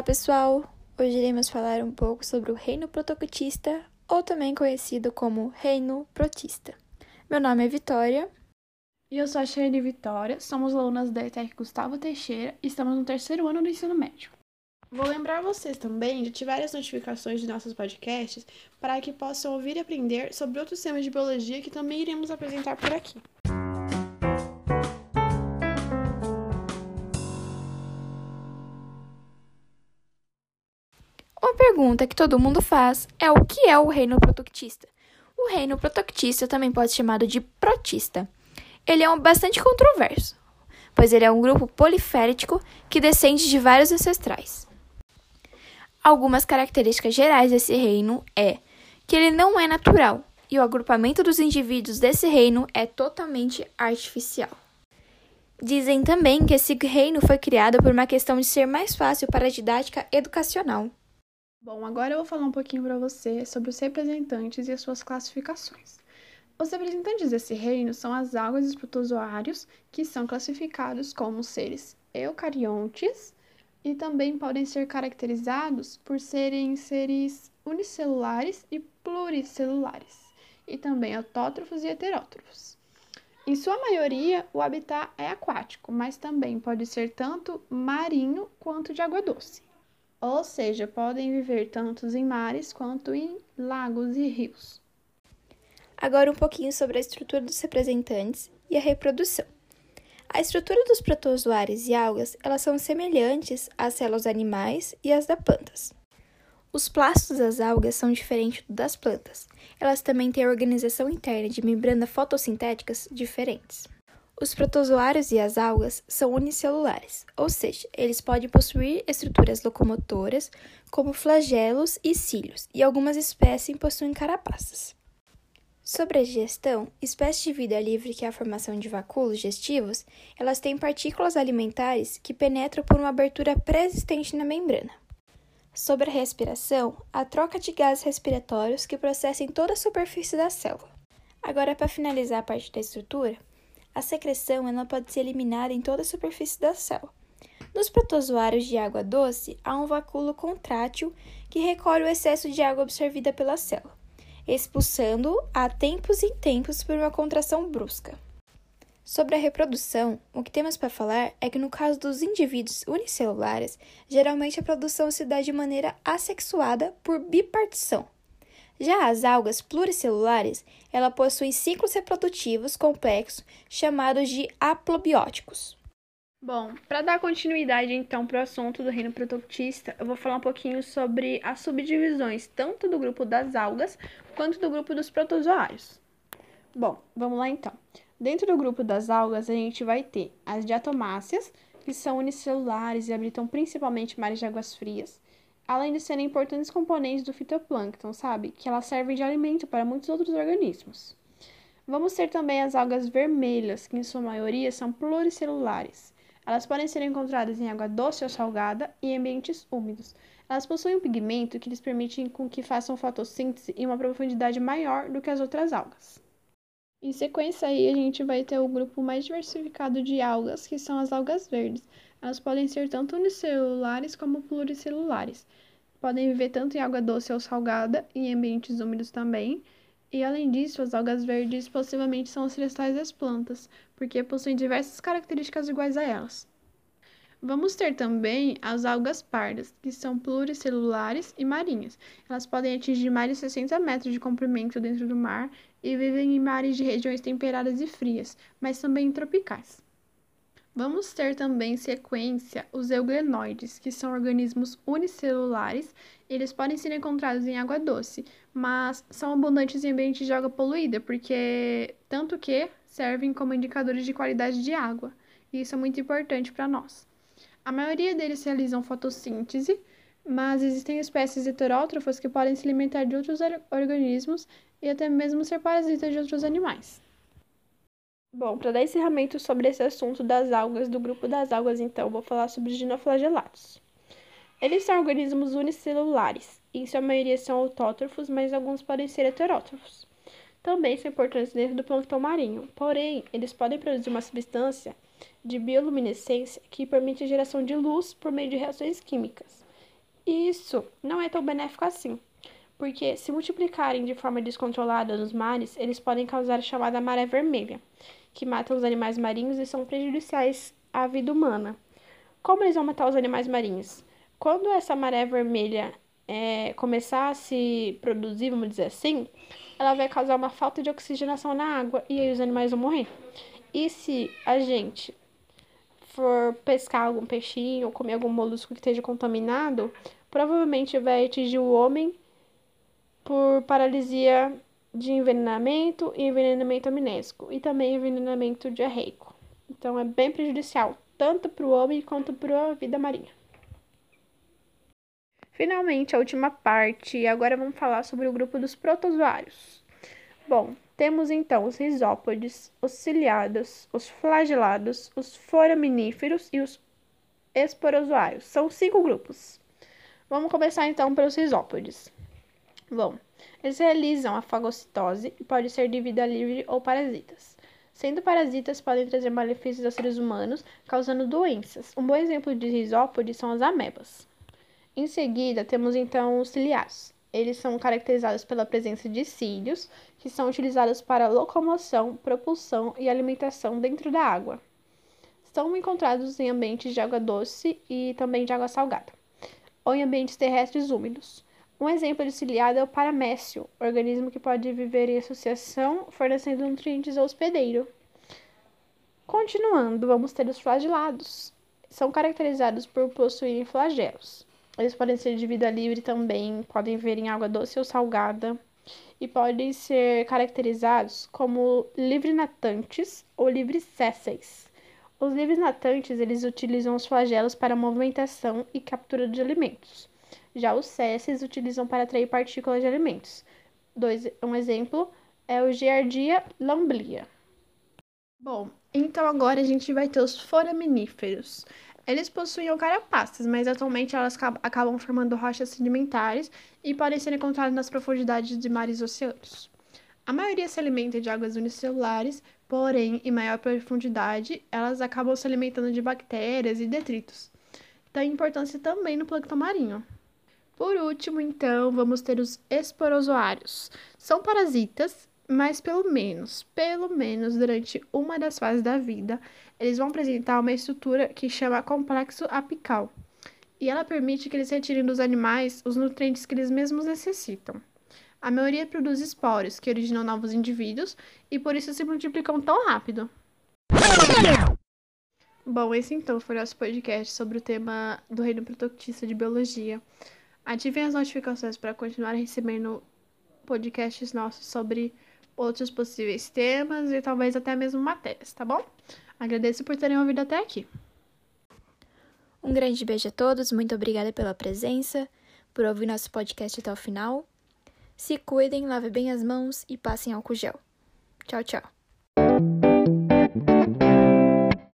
Olá, pessoal! Hoje iremos falar um pouco sobre o reino protocutista, ou também conhecido como reino protista. Meu nome é Vitória. E eu sou a Shirley Vitória, somos alunas da ETEC Gustavo Teixeira e estamos no terceiro ano do ensino médio. Vou lembrar vocês também de ativar as notificações de nossos podcasts para que possam ouvir e aprender sobre outros temas de biologia que também iremos apresentar por aqui. Uma pergunta que todo mundo faz é o que é o reino protoctista? O reino protoctista também pode ser chamado de protista. Ele é um bastante controverso, pois ele é um grupo polifético que descende de vários ancestrais. Algumas características gerais desse reino é que ele não é natural e o agrupamento dos indivíduos desse reino é totalmente artificial. Dizem também que esse reino foi criado por uma questão de ser mais fácil para a didática educacional. Bom, agora eu vou falar um pouquinho para você sobre os representantes e as suas classificações. Os representantes desse reino são as algas e os protozoários, que são classificados como seres eucariontes e também podem ser caracterizados por serem seres unicelulares e pluricelulares, e também autótrofos e heterótrofos. Em sua maioria, o habitat é aquático, mas também pode ser tanto marinho quanto de água doce ou seja, podem viver tanto em mares quanto em lagos e rios. Agora um pouquinho sobre a estrutura dos representantes e a reprodução. A estrutura dos protozoários e algas, elas são semelhantes às células animais e às das plantas. Os plastos das algas são diferentes das plantas. Elas também têm organização interna de membranas fotossintéticas diferentes. Os protozoários e as algas são unicelulares, ou seja, eles podem possuir estruturas locomotoras, como flagelos e cílios, e algumas espécies possuem carapaças. Sobre a digestão, espécies de vida livre que é a formação de vacúolos digestivos, elas têm partículas alimentares que penetram por uma abertura pré-existente na membrana. Sobre a respiração, a troca de gases respiratórios que processam toda a superfície da célula. Agora, para finalizar a parte da estrutura, a secreção ela pode ser eliminada em toda a superfície da célula. Nos protozoários de água doce, há um vacúolo contrátil que recolhe o excesso de água absorvida pela célula, expulsando-o a tempos e tempos por uma contração brusca. Sobre a reprodução, o que temos para falar é que no caso dos indivíduos unicelulares, geralmente a produção se dá de maneira assexuada por bipartição, já as algas pluricelulares, ela possuem ciclos reprodutivos complexos chamados de haplobióticos. Bom, para dar continuidade então para o assunto do reino protoctista, eu vou falar um pouquinho sobre as subdivisões tanto do grupo das algas quanto do grupo dos protozoários. Bom, vamos lá então. Dentro do grupo das algas, a gente vai ter as diatomáceas, que são unicelulares e habitam principalmente mares de águas frias além de serem importantes componentes do fitoplâncton, sabe? Que elas servem de alimento para muitos outros organismos. Vamos ter também as algas vermelhas, que em sua maioria são pluricelulares. Elas podem ser encontradas em água doce ou salgada e em ambientes úmidos. Elas possuem um pigmento que lhes permite com que façam fotossíntese em uma profundidade maior do que as outras algas. Em sequência aí, a gente vai ter o grupo mais diversificado de algas, que são as algas verdes. Elas podem ser tanto unicelulares como pluricelulares. Podem viver tanto em água doce ou salgada, e em ambientes úmidos também. E além disso, as algas verdes possivelmente são ancestrais das plantas, porque possuem diversas características iguais a elas. Vamos ter também as algas pardas, que são pluricelulares e marinhas. Elas podem atingir mais de 60 metros de comprimento dentro do mar e vivem em mares de regiões temperadas e frias, mas também tropicais. Vamos ter também sequência os euglenoides, que são organismos unicelulares. Eles podem ser encontrados em água doce, mas são abundantes em ambientes de água poluída, porque tanto que servem como indicadores de qualidade de água. E isso é muito importante para nós. A maioria deles realizam fotossíntese, mas existem espécies heterótrofas que podem se alimentar de outros organismos e até mesmo ser parasitas de outros animais. Bom, para dar encerramento sobre esse assunto das algas, do grupo das algas, então, vou falar sobre os dinoflagelados. Eles são organismos unicelulares, e em sua maioria são autótrofos, mas alguns podem ser heterótrofos. Também são importantes dentro do plâncton marinho, porém, eles podem produzir uma substância de bioluminescência que permite a geração de luz por meio de reações químicas. isso não é tão benéfico assim, porque se multiplicarem de forma descontrolada nos mares, eles podem causar a chamada maré vermelha, que mata os animais marinhos e são prejudiciais à vida humana. Como eles vão matar os animais marinhos? Quando essa maré vermelha é, começar a se produzir, vamos dizer assim, ela vai causar uma falta de oxigenação na água e aí os animais vão morrer. E se a gente for pescar algum peixinho ou comer algum molusco que esteja contaminado, provavelmente vai atingir o homem por paralisia de envenenamento e envenenamento amnésico e também envenenamento diarreico. Então é bem prejudicial tanto para o homem quanto para a vida marinha. Finalmente, a última parte, agora vamos falar sobre o grupo dos protozoários. Bom, temos então os risópodes, os ciliados, os flagelados, os foraminíferos e os esporozoários. São cinco grupos. Vamos começar então pelos risópodes. Bom, eles realizam a fagocitose e pode ser de vida livre ou parasitas. Sendo parasitas, podem trazer malefícios aos seres humanos, causando doenças. Um bom exemplo de risópode são as amebas. Em seguida, temos então os ciliados. Eles são caracterizados pela presença de cílios, que são utilizados para locomoção, propulsão e alimentação dentro da água. São encontrados em ambientes de água doce e também de água salgada, ou em ambientes terrestres úmidos. Um exemplo de ciliado é o paramécio, organismo que pode viver em associação, fornecendo nutrientes ao hospedeiro. Continuando, vamos ter os flagelados. São caracterizados por possuírem flagelos. Eles podem ser de vida livre também, podem viver em água doce ou salgada, e podem ser caracterizados como livre-natantes ou livres-césseis. Os livres-natantes, eles utilizam os flagelos para movimentação e captura de alimentos. Já os césseis utilizam para atrair partículas de alimentos. Dois, um exemplo é o Giardia lamblia. Bom, então agora a gente vai ter os foraminíferos. Eles possuíam carapaças, mas atualmente elas acabam formando rochas sedimentares e podem ser encontradas nas profundidades de mares e oceanos. A maioria se alimenta de águas unicelulares, porém, em maior profundidade, elas acabam se alimentando de bactérias e detritos. Tem importância também no plâncton marinho. Por último, então, vamos ter os esporozoários. São parasitas, mas pelo menos, pelo menos durante uma das fases da vida, eles vão apresentar uma estrutura que chama complexo apical. E ela permite que eles retirem dos animais os nutrientes que eles mesmos necessitam. A maioria produz esporos, que originam novos indivíduos, e por isso se multiplicam tão rápido. Bom, esse então foi nosso podcast sobre o tema do reino protoctista de biologia. Ativem as notificações para continuar recebendo podcasts nossos sobre outros possíveis temas e talvez até mesmo matérias, tá bom? Agradeço por terem ouvido até aqui. Um grande beijo a todos, muito obrigada pela presença, por ouvir nosso podcast até o final. Se cuidem, lavem bem as mãos e passem álcool gel. Tchau, tchau.